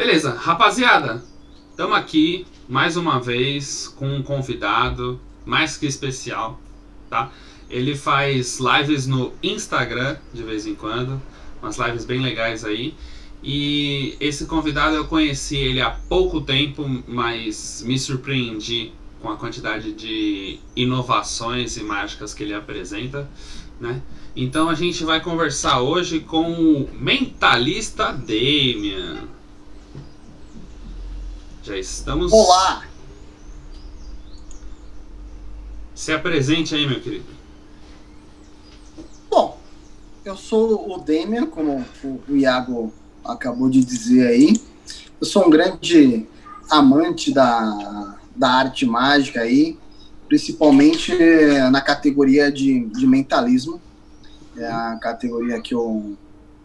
Beleza, rapaziada, estamos aqui mais uma vez com um convidado mais que especial, tá? Ele faz lives no Instagram de vez em quando, umas lives bem legais aí. E esse convidado eu conheci ele há pouco tempo, mas me surpreendi com a quantidade de inovações e mágicas que ele apresenta, né? Então a gente vai conversar hoje com o mentalista Damian. Já estamos. Olá! Se apresente aí, meu querido. Bom, eu sou o Damian, como o Iago acabou de dizer aí. Eu sou um grande amante da, da arte mágica aí, principalmente na categoria de, de mentalismo. É a categoria que eu,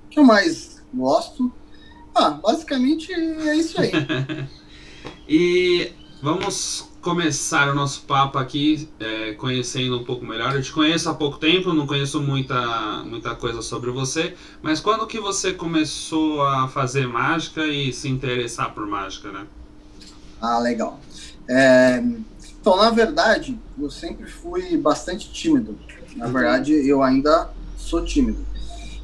que eu mais gosto. Ah, basicamente é isso aí. e vamos começar o nosso papo aqui é, conhecendo um pouco melhor. Eu te conheço há pouco tempo, não conheço muita, muita coisa sobre você, mas quando que você começou a fazer mágica e se interessar por mágica, né? Ah, legal. É, então, na verdade, eu sempre fui bastante tímido. Na uhum. verdade, eu ainda sou tímido.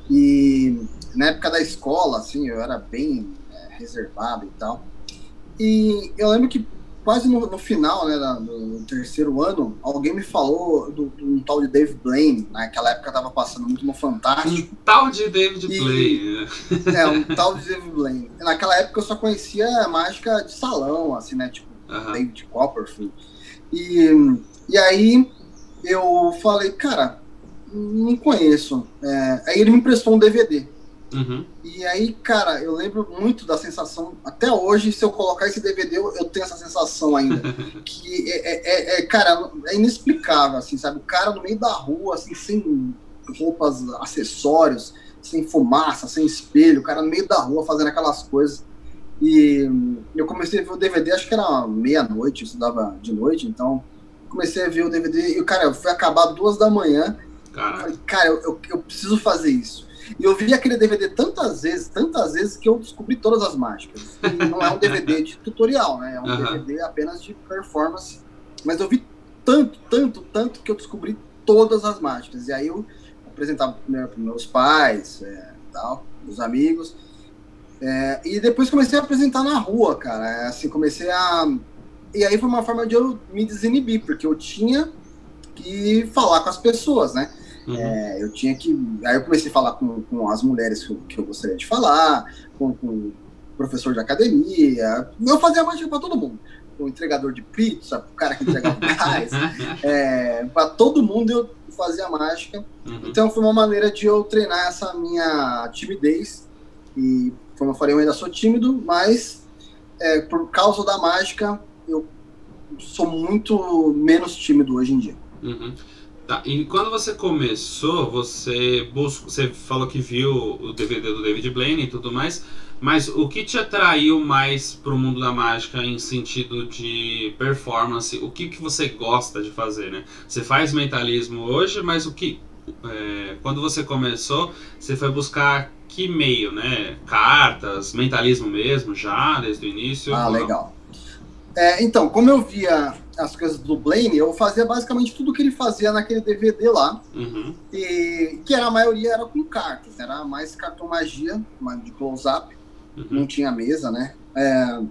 E na época da escola, assim, eu era bem é, reservado e tal. E eu lembro que quase no, no final, né, do, terceiro ano, alguém me falou do, do, um tal de Dave Blaine. Naquela época tava passando muito no Fantástico. Um tal de David e, Blaine. É, um tal de Dave Blaine. Naquela época eu só conhecia mágica de salão, assim, né, tipo uh -huh. David Copperfield. E, e aí eu falei, cara, não conheço. É, aí ele me emprestou um DVD. Uhum. E aí, cara, eu lembro muito da sensação. Até hoje, se eu colocar esse DVD, eu, eu tenho essa sensação ainda. que é, é, é, é, cara, é inexplicável, assim, sabe? O cara no meio da rua, assim, sem roupas, acessórios, sem fumaça, sem espelho, o cara no meio da rua fazendo aquelas coisas. E eu comecei a ver o DVD, acho que era meia-noite, eu estudava de noite, então comecei a ver o DVD e, cara, eu fui acabar duas da manhã. Cara, cara eu, eu, eu preciso fazer isso. E eu vi aquele DVD tantas vezes, tantas vezes, que eu descobri todas as mágicas. E não é um DVD de tutorial, né? É um uhum. DVD apenas de performance. Mas eu vi tanto, tanto, tanto que eu descobri todas as mágicas. E aí eu apresentava primeiro para meus pais, é, tal, meus amigos. É, e depois comecei a apresentar na rua, cara. É, assim, comecei a. E aí foi uma forma de eu me desinibir, porque eu tinha que falar com as pessoas, né? Uhum. É, eu tinha que. Aí eu comecei a falar com, com as mulheres que eu, que eu gostaria de falar, com, com o professor de academia. Eu fazia mágica para todo mundo. O entregador de pizza, o cara que entregava gás. é, para todo mundo eu fazia mágica. Uhum. Então foi uma maneira de eu treinar essa minha timidez. E, como eu falei, eu ainda sou tímido, mas é, por causa da mágica, eu sou muito menos tímido hoje em dia. Uhum. Tá, e quando você começou, você buscou, você falou que viu o DVD do David Blaine e tudo mais, mas o que te atraiu mais pro mundo da mágica em sentido de performance? O que, que você gosta de fazer, né? Você faz mentalismo hoje, mas o que é, quando você começou, você foi buscar que meio, né? Cartas, mentalismo mesmo, já desde o início? Ah, legal. É, então, como eu via as coisas do Blaine, eu fazia basicamente tudo que ele fazia naquele DVD lá. Uhum. E que era, a maioria era com cartas, era mais cartomagia, de close-up, uhum. não tinha mesa, né? É,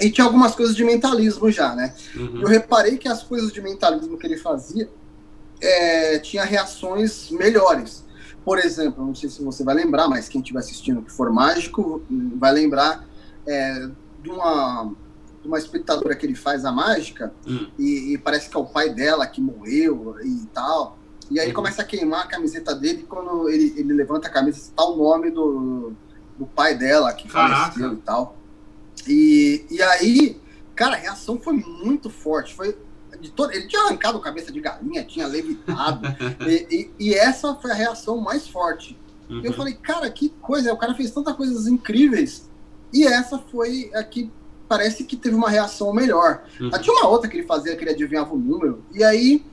e tinha algumas coisas de mentalismo já, né? Uhum. Eu reparei que as coisas de mentalismo que ele fazia é, tinha reações melhores. Por exemplo, não sei se você vai lembrar, mas quem estiver assistindo que for mágico vai lembrar é, de uma uma espectadora que ele faz a mágica hum. e, e, parece que é o pai dela que morreu e tal. E aí uhum. começa a queimar a camiseta dele e quando ele, ele levanta a camisa está o nome do, do pai dela que Caraca. faleceu e tal. E, e aí, cara, a reação foi muito forte. Foi de todo, ele tinha arrancado a cabeça de galinha, tinha levitado. e, e, e, essa foi a reação mais forte. Uhum. Eu falei, cara, que coisa, o cara fez tantas coisas incríveis. E essa foi a que parece que teve uma reação melhor. Uhum. Tinha uma outra que ele fazia, que ele adivinhava o número. E aí,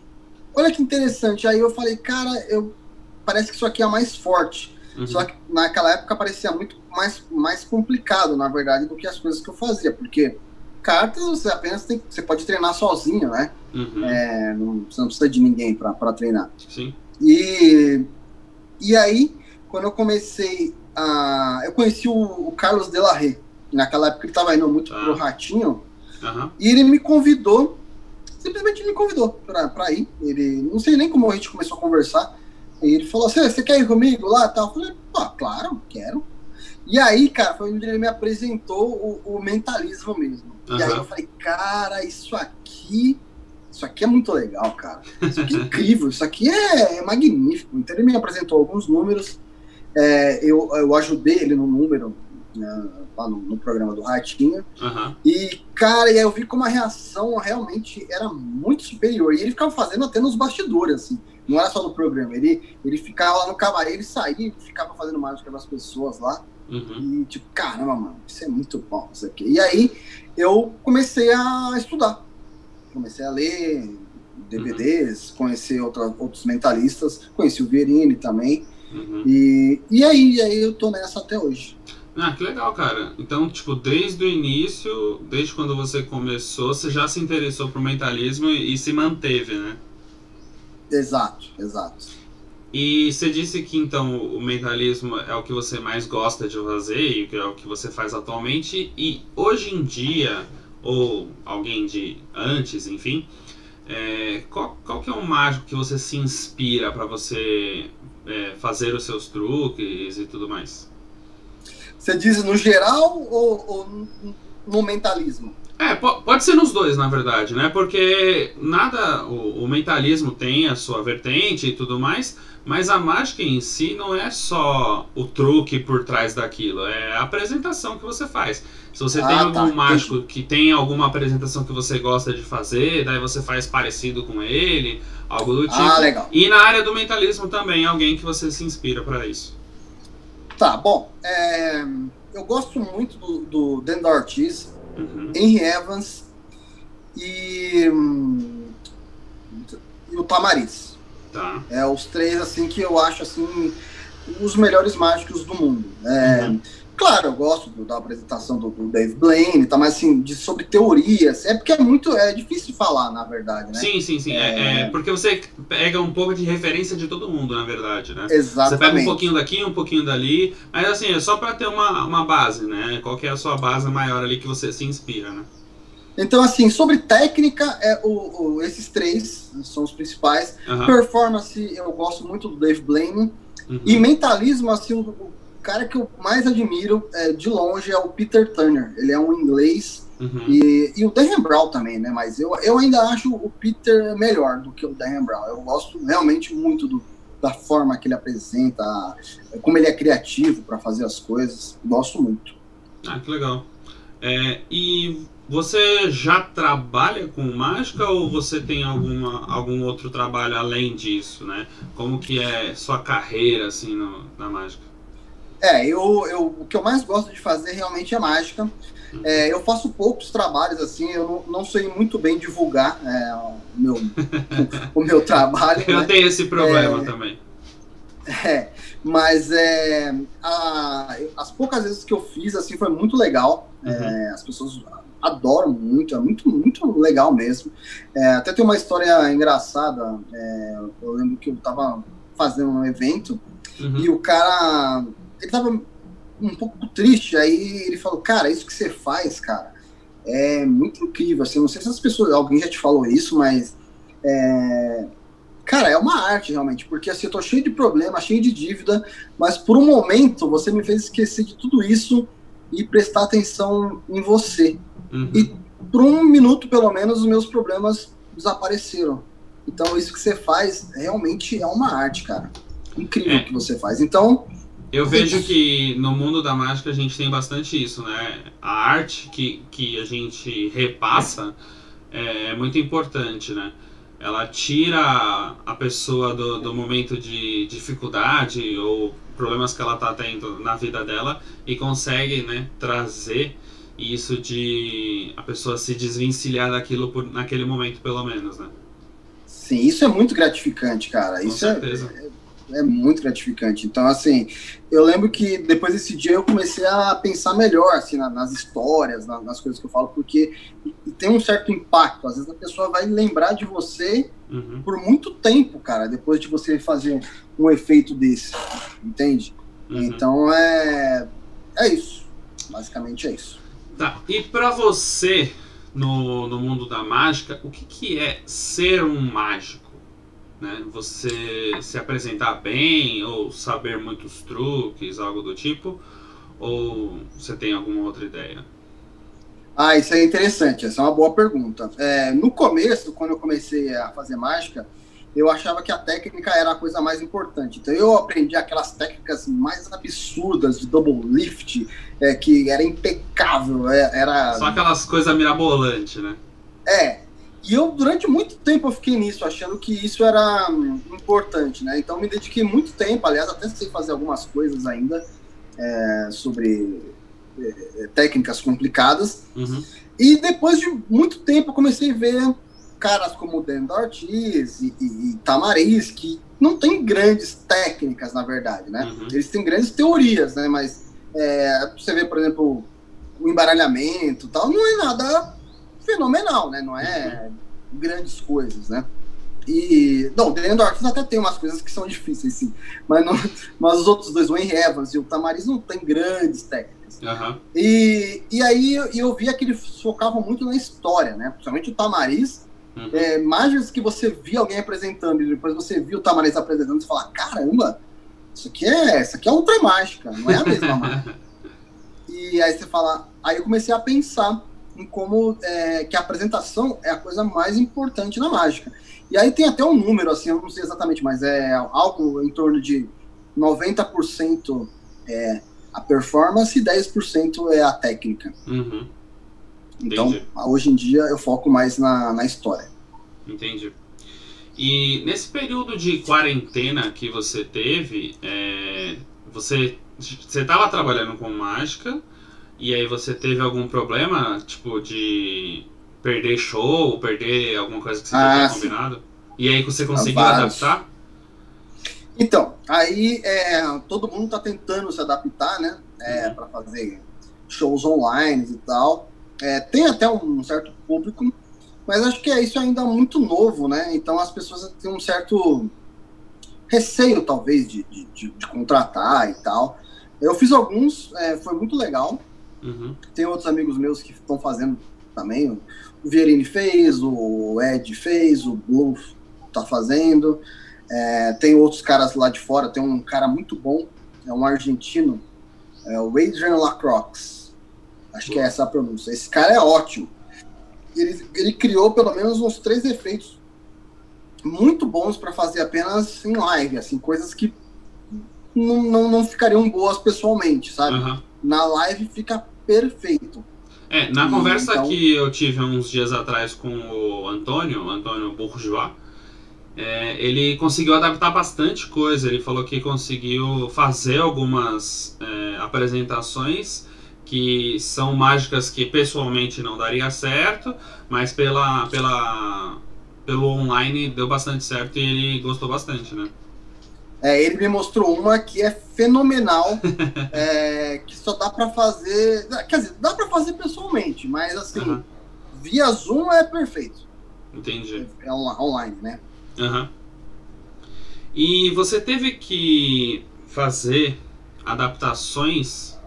olha que interessante. Aí eu falei, cara, eu parece que isso aqui é mais forte. Uhum. Só que naquela época parecia muito mais, mais complicado, na verdade, do que as coisas que eu fazia, porque cartas você apenas tem, você pode treinar sozinho, né? Uhum. É, não, você não precisa de ninguém para treinar. Sim. E, e aí, quando eu comecei a. Eu conheci o, o Carlos Delarre. Naquela época ele estava indo muito ah. pro Ratinho. Uhum. E ele me convidou, simplesmente me convidou para ir. Ele, não sei nem como a gente começou a conversar. E ele falou assim: você quer ir comigo lá? Eu falei, pô, claro, quero. E aí, cara, foi onde ele me apresentou o, o mentalismo mesmo. Uhum. E aí eu falei, cara, isso aqui. Isso aqui é muito legal, cara. Isso aqui é incrível, isso aqui é, é magnífico. Então ele me apresentou alguns números. É, eu, eu ajudei ele no número, né, lá no, no, programa do Ratinho. Uhum. E, cara, e aí eu vi como a reação realmente era muito superior. E ele ficava fazendo até nos bastidores, assim. Não era só no programa. Ele, ele ficava lá no camarim, ele saía, ficava fazendo mágica das pessoas lá. Uhum. E tipo, caramba, mano, isso é muito bom, isso aqui. E aí eu comecei a estudar. Comecei a ler DVDs, uhum. conhecer outra, outros mentalistas, conheci o Verini também. Uhum. E, e aí, aí eu tô nessa até hoje. Ah, que legal, cara. Então, tipo, desde o início, desde quando você começou, você já se interessou por mentalismo e, e se manteve, né? Exato, exato. E você disse que então o mentalismo é o que você mais gosta de fazer e é o que você faz atualmente. E hoje em dia, ou alguém de antes, enfim, é, qual, qual que é o mágico que você se inspira para você é, fazer os seus truques e tudo mais? Você diz no geral ou, ou no mentalismo? É, pode ser nos dois, na verdade, né? Porque nada, o, o mentalismo tem a sua vertente e tudo mais, mas a mágica em si não é só o truque por trás daquilo, é a apresentação que você faz. Se você ah, tem algum tá, mágico entendi. que tem alguma apresentação que você gosta de fazer, daí você faz parecido com ele, algo do ah, tipo. Ah, legal. E na área do mentalismo também, alguém que você se inspira para isso. Tá, bom. É, eu gosto muito do, do Dan Ortiz, uhum. Henry Evans e, hum, e o Tamariz. Tá. É os três assim que eu acho assim os melhores mágicos do mundo. É, uhum. Claro, eu gosto do, da apresentação do, do, Dave Blaine, tá, mas assim, de, sobre teorias, é porque é muito, é difícil de falar, na verdade, né? Sim, sim, sim. É... É, é, porque você pega um pouco de referência de todo mundo, na verdade, né? Exatamente. Você pega um pouquinho daqui, um pouquinho dali, mas assim, é só para ter uma, uma base, né? Qual que é a sua base maior ali que você se inspira, né? Então, assim, sobre técnica, é o, o esses três são os principais. Uhum. Performance, eu gosto muito do Dave Blaine. Uhum. E mentalismo, assim, o, cara que eu mais admiro é, de longe é o Peter Turner. Ele é um inglês. Uhum. E, e o Dan Brown também, né? Mas eu, eu ainda acho o Peter melhor do que o Dan Brown. Eu gosto realmente muito do, da forma que ele apresenta, como ele é criativo para fazer as coisas. Gosto muito. Ah, que legal. É, e você já trabalha com mágica ou você tem alguma, algum outro trabalho além disso, né? Como que é sua carreira, assim, no, na mágica? É, eu, eu, o que eu mais gosto de fazer realmente é mágica. É, eu faço poucos trabalhos, assim, eu não, não sei muito bem divulgar é, o, meu, o, o, meu trabalho. Eu né? tenho esse problema é, também. É, mas é, a, as poucas vezes que eu fiz, assim, foi muito legal. É, uhum. as pessoas adoro muito, é muito, muito legal mesmo. É, até tem uma história engraçada. É, eu lembro que eu tava fazendo um evento uhum. e o cara. Ele tava um pouco triste. Aí ele falou: Cara, isso que você faz, cara, é muito incrível. Assim, não sei se as pessoas. Alguém já te falou isso, mas. É, cara, é uma arte realmente, porque assim, eu tô cheio de problema, cheio de dívida, mas por um momento você me fez esquecer de tudo isso e prestar atenção em você. Uhum. E por um minuto, pelo menos, os meus problemas desapareceram. Então, isso que você faz realmente é uma arte, cara. Incrível é. que você faz. Então. Eu vejo que no mundo da mágica a gente tem bastante isso, né? A arte que, que a gente repassa é, é muito importante, né? Ela tira a pessoa do, do momento de dificuldade ou problemas que ela está tendo na vida dela e consegue né, trazer isso de a pessoa se desvencilhar daquilo por, naquele momento, pelo menos, né? Sim, isso é muito gratificante, cara. Com isso certeza. É, é muito gratificante. Então, assim, eu lembro que depois desse dia eu comecei a pensar melhor, assim, na, nas histórias, na, nas coisas que eu falo, porque tem um certo impacto. Às vezes a pessoa vai lembrar de você uhum. por muito tempo, cara, depois de você fazer um efeito desse, entende? Uhum. Então, é, é isso. Basicamente é isso. Tá, e para você, no, no mundo da mágica, o que, que é ser um mágico? Né? Você se apresentar bem ou saber muitos truques, algo do tipo? Ou você tem alguma outra ideia? Ah, isso é interessante, essa é uma boa pergunta. É, no começo, quando eu comecei a fazer mágica, eu achava que a técnica era a coisa mais importante. Então eu aprendi aquelas técnicas mais absurdas de double lift, é, que era impecável, é, era... Só aquelas coisas mirabolantes, né? É, e eu, durante muito tempo, eu fiquei nisso, achando que isso era hum, importante, né? Então, me dediquei muito tempo, aliás, até sei fazer algumas coisas ainda é, sobre é, técnicas complicadas. Uhum. E depois de muito tempo, eu comecei a ver caras como Dendo Ortiz e, e, e Tamariz, que não tem grandes técnicas, na verdade, né? Uhum. Eles têm grandes teorias, né? Mas é, você vê, por exemplo, o embaralhamento tal, não é nada fenomenal, né? Não é grandes coisas, né? E, não, End até tem umas coisas que são difíceis, sim. Mas, não, mas os outros dois, o Henry Evans e o Tamariz, não tem grandes técnicas. Uhum. E, e aí eu, eu via que eles focavam muito na história, né? Principalmente o Tamariz. Uhum. É, mágicas que você via alguém apresentando e depois você viu o Tamariz apresentando e fala, caramba, isso aqui é, isso aqui é outra mágica, não é a mesma mágica. E aí você fala, aí eu comecei a pensar em como é, que a apresentação é a coisa mais importante na mágica. E aí tem até um número, assim, eu não sei exatamente, mas é algo em torno de 90% é a performance e 10% é a técnica. Uhum. Então, hoje em dia eu foco mais na, na história. Entendi. E nesse período de quarentena que você teve, é, você estava trabalhando com mágica, e aí você teve algum problema, tipo, de perder show, perder alguma coisa que você ah, tinha combinado? E aí você conseguiu adaptar? Então, aí é, todo mundo tá tentando se adaptar, né? É, uhum. para fazer shows online e tal. É, tem até um certo público, mas acho que é isso ainda muito novo, né? Então as pessoas têm um certo receio, talvez, de, de, de, de contratar e tal. Eu fiz alguns, é, foi muito legal. Uhum. Tem outros amigos meus que estão fazendo também. O Vierini fez, o Ed fez, o Blue tá fazendo. É, tem outros caras lá de fora. Tem um cara muito bom, é um argentino, é o Adrian Lacroix. Acho que é essa a pronúncia. Esse cara é ótimo. Ele, ele criou pelo menos uns três efeitos muito bons para fazer apenas em live, assim, coisas que não, não, não ficariam boas pessoalmente, sabe? Uhum. Na live fica perfeito. É, na e, conversa então... que eu tive uns dias atrás com o Antônio, Antônio Bourgeois, é, ele conseguiu adaptar bastante coisa. Ele falou que conseguiu fazer algumas é, apresentações que são mágicas que pessoalmente não daria certo, mas pela, pela, pelo online deu bastante certo e ele gostou bastante, né? É, ele me mostrou uma que é fenomenal, é, que só dá para fazer. Quer dizer, dá para fazer pessoalmente, mas assim, uhum. via Zoom é perfeito. Entendi. É, é online, né? Uhum. E você teve que fazer adaptações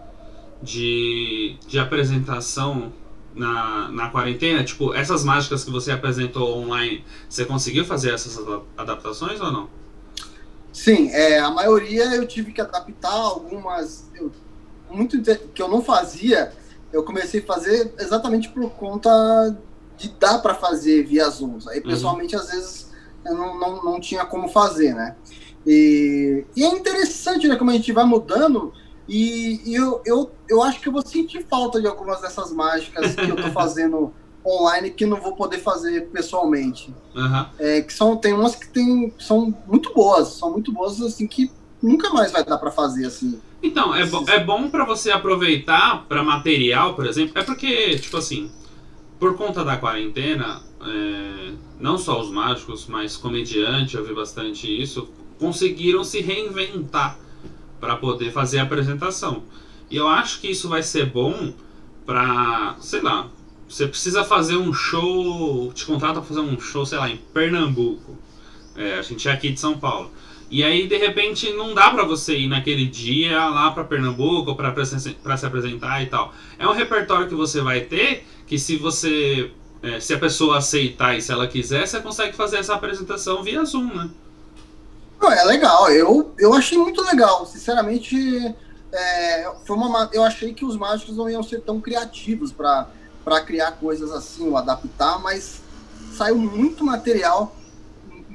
de, de apresentação na, na quarentena? Tipo, essas mágicas que você apresentou online, você conseguiu fazer essas adaptações ou não? Sim, é, a maioria eu tive que adaptar, algumas eu, muito que eu não fazia, eu comecei a fazer exatamente por conta de dar para fazer via Zoom. Aí uhum. pessoalmente às vezes eu não, não, não tinha como fazer, né? E, e, é interessante, né, como a gente vai mudando e, e eu, eu, eu acho que eu vou sentir falta de algumas dessas mágicas que eu tô fazendo online que não vou poder fazer pessoalmente. Uhum. É, que são, tem umas que tem, são muito boas, são muito boas, assim, que nunca mais vai dar para fazer, assim. Então, é, bo é bom para você aproveitar para material, por exemplo, é porque, tipo assim, por conta da quarentena, é, não só os mágicos, mas comediante, eu vi bastante isso, conseguiram se reinventar para poder fazer a apresentação. E eu acho que isso vai ser bom para, sei lá, você precisa fazer um show, te contrata para fazer um show, sei lá, em Pernambuco. É, a gente é aqui de São Paulo. E aí, de repente, não dá para você ir naquele dia lá para Pernambuco para se apresentar e tal. É um repertório que você vai ter que se você é, se a pessoa aceitar e se ela quiser, você consegue fazer essa apresentação via Zoom, né? É legal, eu, eu achei muito legal. Sinceramente, é, foi uma, eu achei que os mágicos não iam ser tão criativos para criar coisas assim, ou adaptar, mas saiu muito material,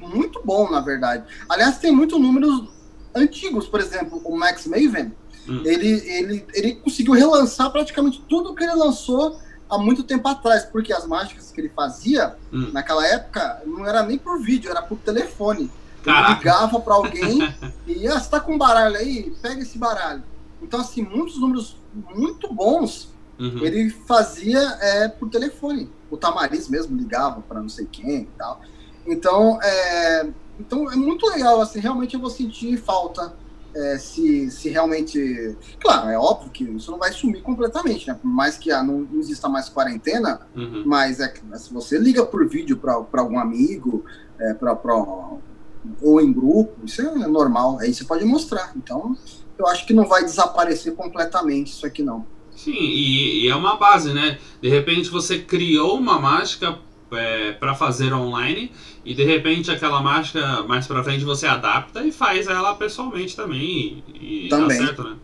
muito bom, na verdade. Aliás, tem muitos números antigos, por exemplo, o Max Maven, hum. ele, ele, ele conseguiu relançar praticamente tudo que ele lançou há muito tempo atrás, porque as mágicas que ele fazia hum. naquela época não era nem por vídeo, era por telefone. Ele ligava para alguém e ah, você tá com um baralho aí? Pega esse baralho. Então, assim, muitos números muito bons uhum. ele fazia é, por telefone. O Tamariz mesmo ligava para não sei quem e tal. Então, é, então é muito legal, assim, realmente eu vou sentir falta é, se, se realmente. Claro, é óbvio que isso não vai sumir completamente, né? Por mais que ah, não, não exista mais quarentena, uhum. mas é, se você liga por vídeo para algum amigo, é, pra, pra, ou em grupo, isso é normal, aí você pode mostrar. Então, eu acho que não vai desaparecer completamente isso aqui, não. Sim, e, e é uma base, né? De repente você criou uma mágica é, para fazer online e de repente aquela mágica mais para frente você adapta e faz ela pessoalmente também e, e também. dá certo, né?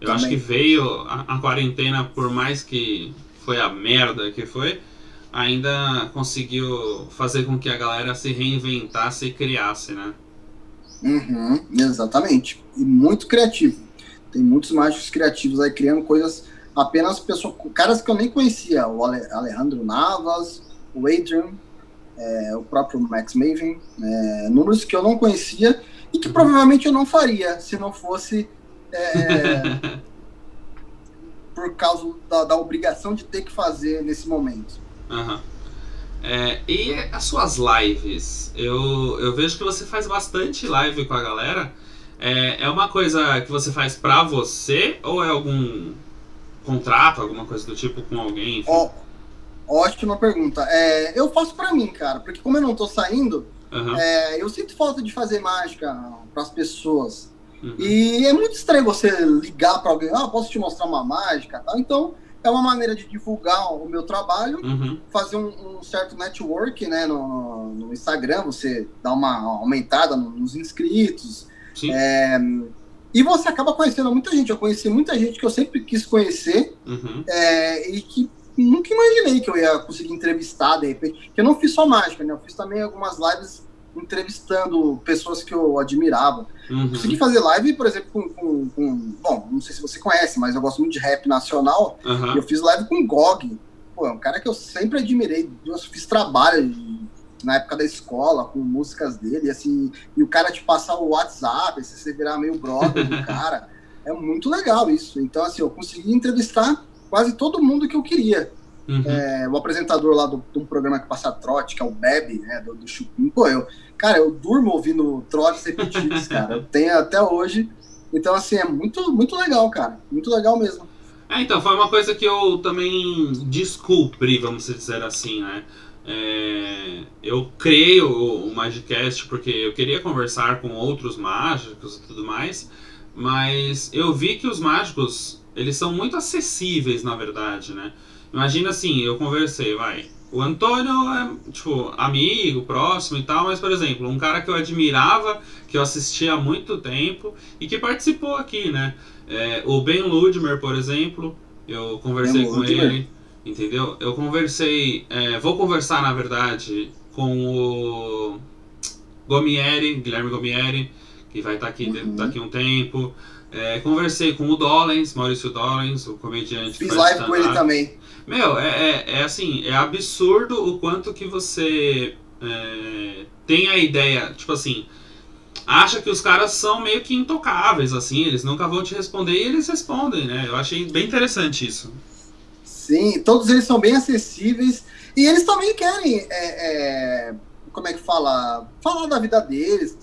Eu também. acho que veio a, a, quarentena, por mais que foi a merda que foi, ainda conseguiu fazer com que a galera se reinventasse e criasse, né? Uhum, exatamente. E muito criativo. Tem muitos mágicos criativos aí criando coisas apenas pessoas, caras que eu nem conhecia, o Alejandro Navas, o Adrian, é, o próprio Max Maven, é, números que eu não conhecia e que provavelmente eu não faria se não fosse é, por causa da, da, obrigação de ter que fazer nesse momento. Uhum. e as suas lives? Eu, eu vejo que você faz bastante live com a galera. É, é uma coisa que você faz pra você ou é algum contrato, alguma coisa do tipo com alguém? Enfim? Oh, Ótima pergunta. É, eu faço para mim, cara, porque como eu não tô saindo, uhum. é, eu sinto falta de fazer mágica para as pessoas. Uhum. E é muito estranho você ligar para alguém, ah, posso te mostrar uma mágica, tal. Então é uma maneira de divulgar o meu trabalho, uhum. fazer um, um, certo network, né, no, no, Instagram, você dá uma aumentada nos inscritos. É, e você acaba conhecendo muita gente. Eu conheci muita gente que eu sempre quis conhecer uhum. é, e que nunca imaginei que eu ia conseguir entrevistar, de repente. Que eu não fiz só mágica, né? Eu fiz também algumas lives entrevistando pessoas que eu admirava. Uhum. Consegui fazer live, por exemplo, com, com, com, Bom, não sei se você conhece, mas eu gosto muito de rap nacional. Uhum. eu fiz live com o Gog. Pô, é um cara que eu sempre admirei. Eu fiz trabalho na época da escola com músicas dele, assim, e o cara te passar o WhatsApp, assim, você virar meio brother do cara. É muito legal isso. Então, assim, eu consegui entrevistar quase todo mundo que eu queria. Uhum. É, o apresentador lá do, de um programa que passa trote, que é o Bebe, né, do, do Chupim, pô, eu, cara, eu durmo ouvindo trotes repetidos, cara, eu tenho até hoje, então, assim, é muito, muito legal, cara, muito legal mesmo. É, então, foi uma coisa que eu também descobri, vamos dizer assim, né, é, eu criei o, o Magicast porque eu queria conversar com outros mágicos e tudo mais, mas eu vi que os mágicos eles são muito acessíveis, na verdade, né? Imagina assim, eu conversei, vai. O Antônio é, tipo, amigo, próximo e tal, mas, por exemplo, um cara que eu admirava, que eu assistia há muito tempo e que participou aqui, né? É, o Ben Ludmer, por exemplo, eu conversei ben com Ludmer. ele, entendeu? Eu conversei, é, vou conversar, na verdade, com o Gomieri, Guilherme Gomieri, que vai estar aqui uhum. daqui um tempo. É, conversei com o Dollens, Maurício Dollens, o comediante. Fiz live com ele também. Meu, é, é, é, assim, é absurdo o quanto que você é, tem a ideia, tipo assim, acha que os caras são meio que intocáveis, assim, eles nunca vão te responder e eles respondem, né? Eu achei bem interessante isso. Sim, todos eles são bem acessíveis e eles também querem, é, é como é que fala, falar da vida deles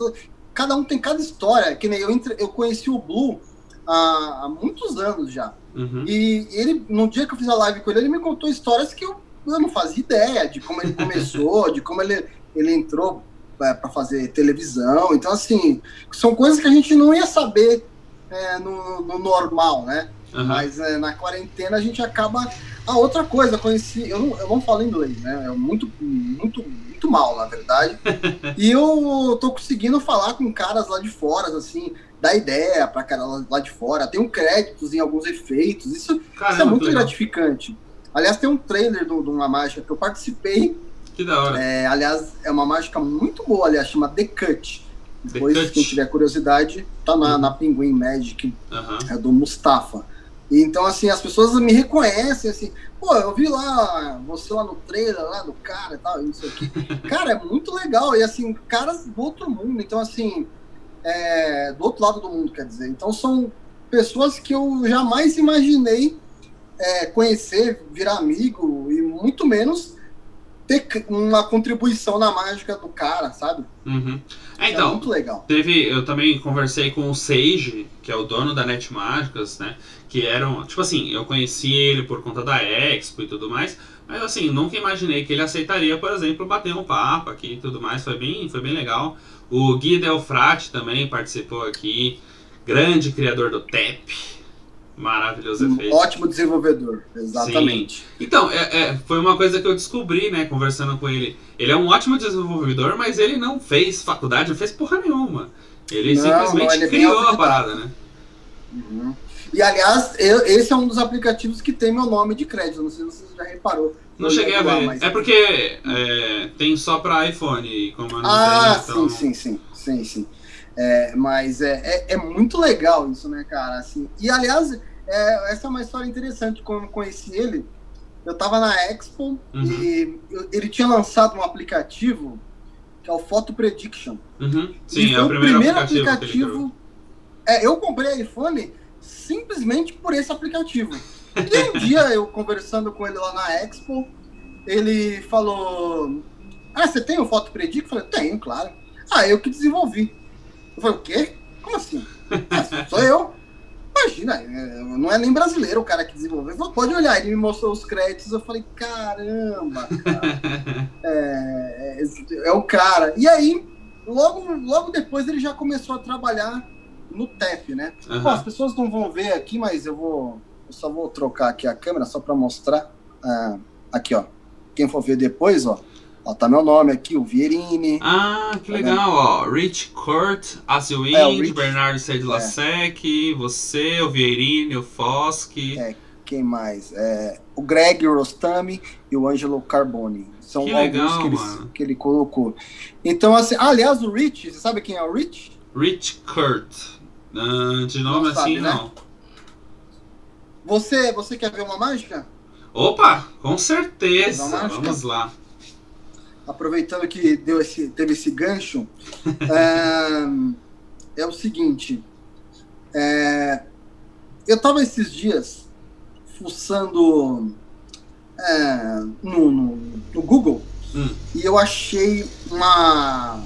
cada um tem cada história. Que nem eu, entre, eu conheci o Blue há, há muitos anos já. Uhum. E ele, no dia que eu fiz a live com ele, ele me contou histórias que eu, eu não fazia ideia de como ele começou, de como ele, ele entrou é, para fazer televisão. Então, assim, são coisas que a gente não ia saber é, no, no, normal, né? Uhum. Mas é, na quarentena a gente acaba. A outra coisa, conheci. Eu não, eu não falo inglês, né? É muito, muito, muito mal, na verdade. e eu tô conseguindo falar com caras lá de fora, assim, dar ideia pra cara lá de fora. Tem um créditos em alguns efeitos. Isso, Caramba, isso é muito gratificante. Aliás, tem um trailer de uma mágica que eu participei. Que da hora. É, aliás, é uma mágica muito boa, aliás, chama The Cut. The Depois, Cut. quem tiver curiosidade, tá na, na Pinguim Magic, Aham. é do Mustafa. Então, assim, as pessoas me reconhecem, assim, pô, eu vi lá, você lá no trailer, lá do cara e tal, isso aqui. Cara, é muito legal. E, assim, caras do outro mundo. Então, assim, é, do outro lado do mundo, quer dizer. Então, são pessoas que eu jamais imaginei é, conhecer, virar amigo, e muito menos ter uma contribuição na mágica do cara, sabe? Uhum. É, é então, muito legal. Teve, eu também conversei com o Sage, que é o dono da Net Mágicas, né? Que eram, tipo assim, eu conheci ele por conta da Expo e tudo mais, mas assim, nunca imaginei que ele aceitaria, por exemplo, bater um papo aqui e tudo mais. Foi bem, foi bem legal. O Gui Delfrati também participou aqui, grande criador do TEP. Maravilhoso Um efeito. ótimo desenvolvedor, exatamente. Então, é, é, foi uma coisa que eu descobri, né, conversando com ele. Ele é um ótimo desenvolvedor, mas ele não fez faculdade, não fez porra nenhuma. Ele Não, simplesmente não, ele é criou a parada, né? Uhum. E aliás, eu- esse é um dos aplicativos que tem meu nome de crédito. Não sei se você já reparou. Não cheguei a ver. mas- É porque é, tem só pra iPhone, como eu não Ah, então... sim, sim, sim, sim, sim. É, mas é, é, é muito legal isso, né, cara? Assim, e aliás, é, essa é uma história interessante. Quando eu conheci ele, eu tava na Expo Uhum. e eu- ele tinha lançado um aplicativo que é o Photo Prediction. Uhum. E Sim, é o primeiro, aplicativo, ele criou. aplicativo. É, eu comprei iPhone simplesmente por esse aplicativo. E um dia eu conversando com ele lá na Expo, ele falou: Ah, você tem o Photo Predict? Eu falei: Tenho, claro. Ah, eu que desenvolvi. Eu falei: O quê? Como assim? "Ah, sou eu. Imagina, não é nem brasileiro o cara que desenvolveu. Falou, pode olhar, ele me mostrou os créditos, eu falei, caramba, cara. é, é, é o cara. E aí, logo, logo depois ele já começou a trabalhar no TEP, né? Aham. Bom, as pessoas não vão ver aqui, mas eu vou. Eu só vou trocar aqui a câmera só para mostrar. Ah, aqui, ó. Quem for ver depois, ó. Ó, tá meu nome aqui, o Vierini. Ah, que legal, ó. Rich Kurt, Asilwind, É, Rich. Bernardo Sedlasek, você, o Vierini, o Fosk. É. Quem mais? É, o Greg Rostami e o Angelo Carboni. São Que alguns legal, que, ele, que ele colocou. Então, assim, ah, aliás, o Rich, você sabe quem é o Rich? Rich Kurt. De nome Não sabe, assim, né? não. Você, você quer ver uma mágica? Opa, com certeza. Vamos lá, acho Vamos lá. aproveitando que deu esse, teve esse gancho, é, é o seguinte. é, eu estava esses dias fuçando é, no, no, no Google Hum. e eu achei uma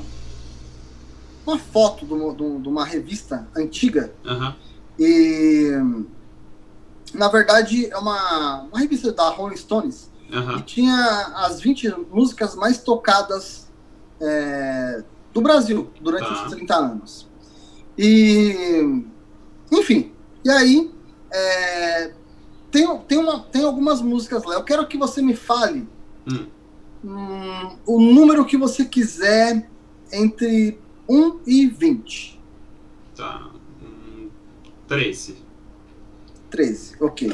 uma foto de uma, de um- uma revista antiga Aham. e na verdade é uma, uma revista da Rolling Stones e Aham. tinha as 20 músicas mais tocadas é, do Brasil durante Tá. os 30 anos. E, enfim, e aí é, tem, tem, uma, tem algumas músicas lá. Eu quero que você me fale Hum. hum, o número que você quiser entre 1 e 20. Tá. Hum, 13. 13, ok.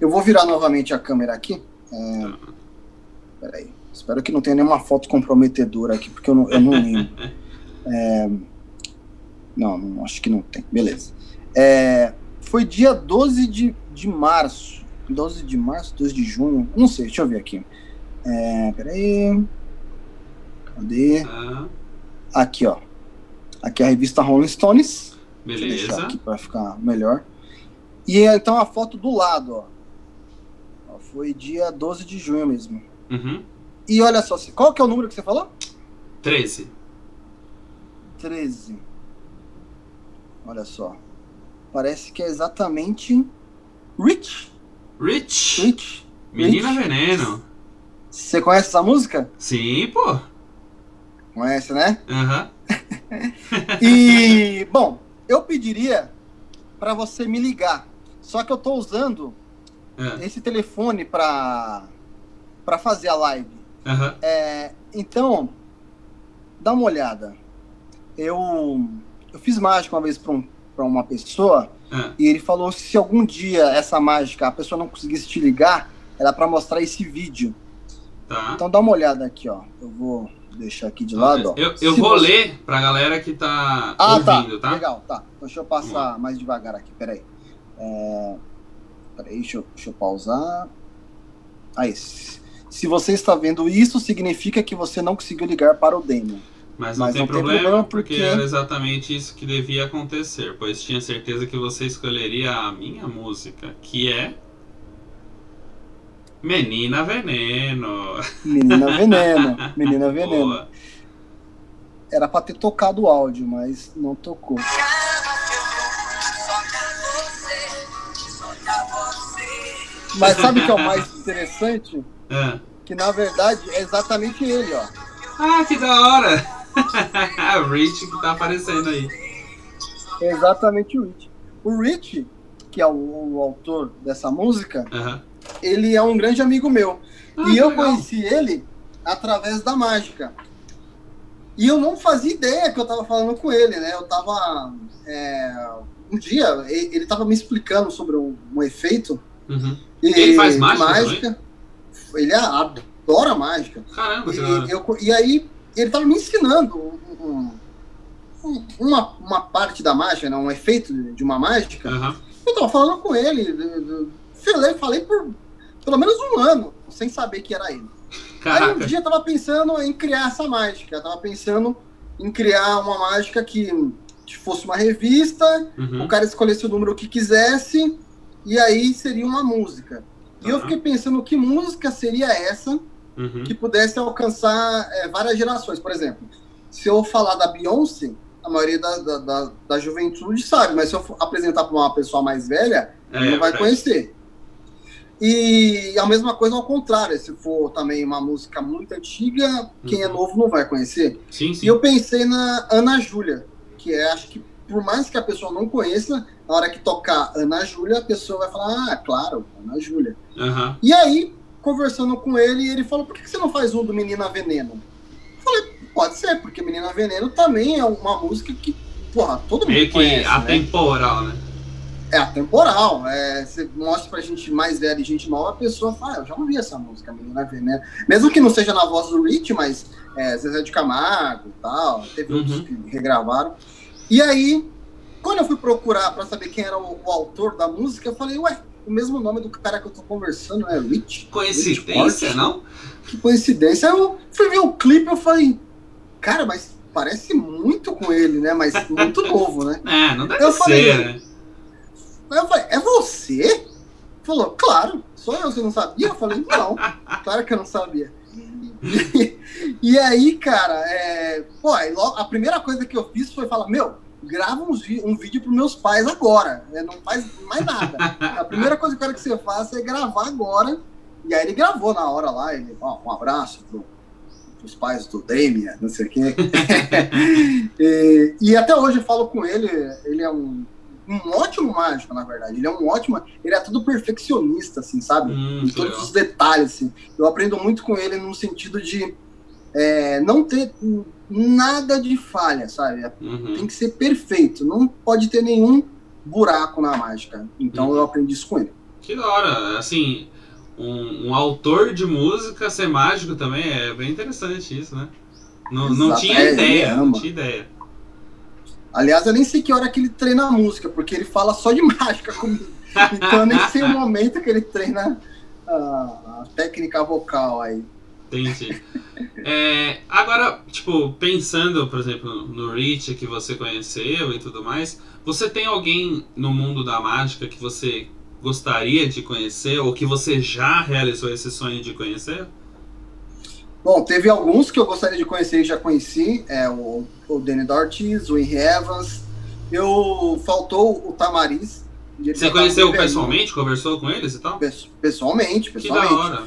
Eu vou virar novamente a câmera aqui. É, Tá. Peraí. Espero que não tenha nenhuma foto comprometedora aqui, porque eu não, eu não lembro. É, não, não, acho que não tem. Beleza. É, foi dia 12 de, de março. 12 de março, 12 de junho. Não sei, deixa eu ver aqui. É, peraí. Cadê? Tá. Aqui, ó. Aqui é a revista Rolling Stones. Deixa eu deixar Beleza. aqui para ficar melhor. E então a foto do lado, ó. Ó, Foi dia 12 de junho mesmo. Uhum. E olha só, qual que é o número que você falou? 13. 13. Olha só. Parece que é exatamente Rich. Rich. Rich. Menina Rich. Veneno. Você conhece essa música? Sim, pô. Conhece, né? Aham. E, bom, eu pediria para você me ligar. Só que eu tô usando É. esse telefone para para fazer a live. Aham. É, então, dá uma olhada. Eu eu fiz mágica uma vez para um, pra uma pessoa Ah, e ele falou que se algum dia essa mágica a pessoa não conseguisse te ligar, era para mostrar esse vídeo. tá. Então dá uma olhada aqui, ó. Eu vou deixar aqui de lado, ó. Eu, eu Se vou você- ler pra galera que tá Ah, ouvindo, tá. tá? Legal, tá. Então, deixa eu passar mais devagar aqui, peraí. É... Peraí, deixa eu, deixa eu pausar. Aí, se você está vendo isso, significa que você não conseguiu ligar para o Daniel. Mas não Mas tem não tem problema, problema porque... porque- era exatamente isso que devia acontecer, pois tinha certeza que você escolheria a minha música, que é Menina Veneno. Menina Veneno. Menina Veneno. Boa. Era para ter tocado o áudio, mas não tocou. Mas sabe o que é o mais interessante? É. Que na verdade é exatamente ele, ó. Ah, que da hora! o Rich que tá aparecendo aí. É exatamente o Rich. O Rich, que é o, o autor dessa música, Aham. Ele é um grande amigo meu. Ah, e eu legal. conheci ele através da mágica. E eu não fazia ideia que eu tava falando com ele, né? Eu tava. é, um dia, ele tava me explicando sobre um, um efeito. Uhum. E, Ele faz de mágica Ele adora mágica. Caramba, E, eu, e aí, ele tava me ensinando um- um- uma, uma parte da mágica, né? um efeito de uma mágica. Aham. Eu tava falando com ele, falei, falei por pelo menos um ano, sem saber que era ele. Aí um Caraca. dia eu tava pensando em criar essa mágica, eu tava pensando em criar uma mágica que, fosse uma revista, o Uhum. cara escolhesse o número que quisesse, e aí seria uma música. E eu Aham. fiquei pensando que música seria essa Uhum. que pudesse alcançar é, várias gerações. Por exemplo, se eu falar da Beyoncé, a maioria da, da, da, da juventude sabe, mas se eu apresentar para uma pessoa mais velha, É, não vai conhecer. E a mesma coisa ao contrário, se for também uma música muito antiga, quem é Uhum. novo não vai conhecer. Sim, E sim. eu pensei na Ana Júlia, que é, acho que por mais que a pessoa não conheça, na hora que tocar Ana Júlia, a pessoa vai falar, ah, claro, Ana Júlia. Aham. E aí, conversando com ele, ele falou, por que você não faz um do Menina Veneno? Eu falei, pode ser, porque Menina Veneno também é uma música que, porra, todo mundo Meio que conhece, né? atemporal, né? É atemporal. É, você mostra pra gente mais velha e gente nova, a pessoa fala, ah, eu já ouvi essa música, Menina Veneno. Mesmo que não seja na voz do Rich, mas é, Zezé de Camargo e tal, teve Uhum. outros que regravaram. E aí, quando eu fui procurar pra saber quem era o, o autor da música, eu falei, ué, o mesmo nome do cara que eu tô conversando é Rich? Coincidência, Rich não? Que coincidência. Eu fui ver o clipe eu falei, cara, mas parece muito com ele, né? Mas muito novo, né? É, não deve Eu ser, falei- né? Aí eu falei, é você? Falou, claro, sou eu, você não sabia? Eu falei, não, claro que eu não sabia. E, e aí, cara, é, pô, a primeira coisa que eu fiz foi falar, meu, grava vi- um vídeo pros meus pais agora, né, não faz mais nada. A primeira coisa que eu quero que você faça é gravar agora. E aí ele gravou na hora lá, ele, ó, um abraço pro, pros pais do Damien, não sei o quê. e, e até hoje eu falo com ele, ele é um, um ótimo mágico, na verdade. Ele é um ótimo. Ele é tudo perfeccionista, assim, sabe? Hum, em todos legal. os detalhes, assim. Eu aprendo muito com ele no sentido de é, não ter nada de falha, sabe? Uhum. Tem que ser perfeito, não pode ter nenhum buraco na mágica. Então Uhum. eu aprendi isso com ele. Que da hora. Assim, um, um autor de música ser mágico também é bem interessante isso, né? Não, não tinha é, ele ideia, não tinha ideia. Aliás, eu nem sei que hora que ele treina a música, porque ele fala só de mágica comigo. Então eu nem sei o momento que ele treina a, técnica vocal aí. Entendi. É, agora, tipo, pensando, por exemplo, no Rich que você conheceu e tudo mais, você tem alguém no mundo da mágica que você gostaria de conhecer ou que você já realizou esse sonho de conhecer? Bom, teve alguns que eu gostaria de conhecer e já conheci. É o, o Danny Ortiz, o Henry Evans. Eu faltou o Tamariz. Você conheceu pessoalmente? Conversou com eles e tal? Pessoalmente, pessoalmente. Que da hora.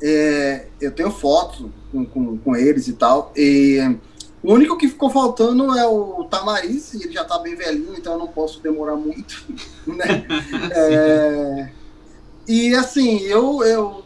É, eu tenho fotos com, com, com, eles e tal. E o único que ficou faltando é o Tamariz, ele já tá bem velhinho, então eu não posso demorar muito. Né? é, e assim, eu, eu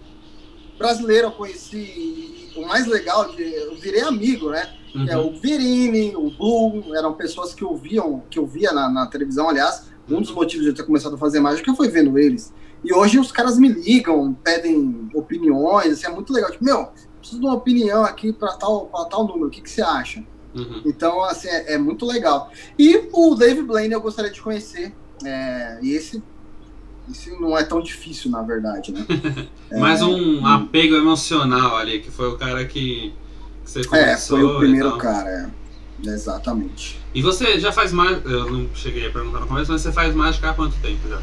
brasileiro eu conheci o mais legal, de, eu virei amigo, né? Uhum. É o Virini, o Blue, eram pessoas que eu viam, que eu via na, na televisão, aliás. Um dos motivos de eu ter começado a fazer mágica foi vendo eles. E hoje os caras me ligam, pedem opiniões, assim, é muito legal. Tipo, meu, preciso de uma opinião aqui para tal, pra tal número, o que, que você acha? Uhum. Então, assim, é, é, muito legal. E o Dave Blaine eu gostaria de conhecer. É, e esse, esse não é tão difícil, na verdade, né? Mais é, um apego emocional ali, que foi o cara que, que você começou. É, foi o primeiro cara, é. Exatamente. E você já faz mais. Eu não cheguei a perguntar no começo, mas você faz mágica há quanto tempo já?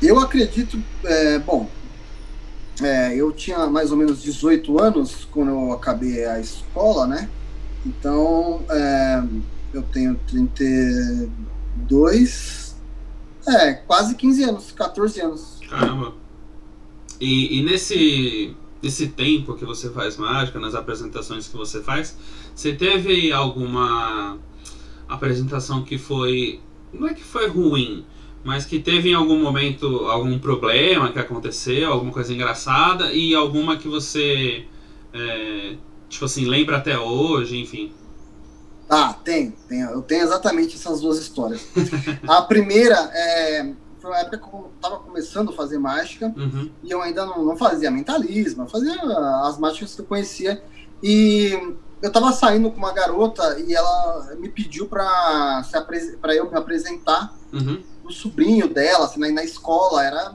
Eu acredito, é, bom, é, eu tinha mais ou menos 18 anos quando eu acabei a escola, né? Então, é, eu tenho 32, é, quase 15 anos, 14 anos. Caramba. E, e nesse, nesse tempo que você faz mágica, nas apresentações que você faz, você teve alguma apresentação que foi. Não é que foi ruim, mas que teve em algum momento algum problema que aconteceu, alguma coisa engraçada e alguma que você, é, tipo assim, lembra até hoje, enfim. Ah, tem, tem. Eu tenho exatamente essas duas histórias. a primeira é, foi uma época que eu estava começando a fazer mágica uhum. e eu ainda não, não fazia mentalismo, eu fazia as mágicas que eu conhecia e eu estava saindo com uma garota e ela me pediu para eu me apresentar uhum o sobrinho dela, assim, na, na escola, era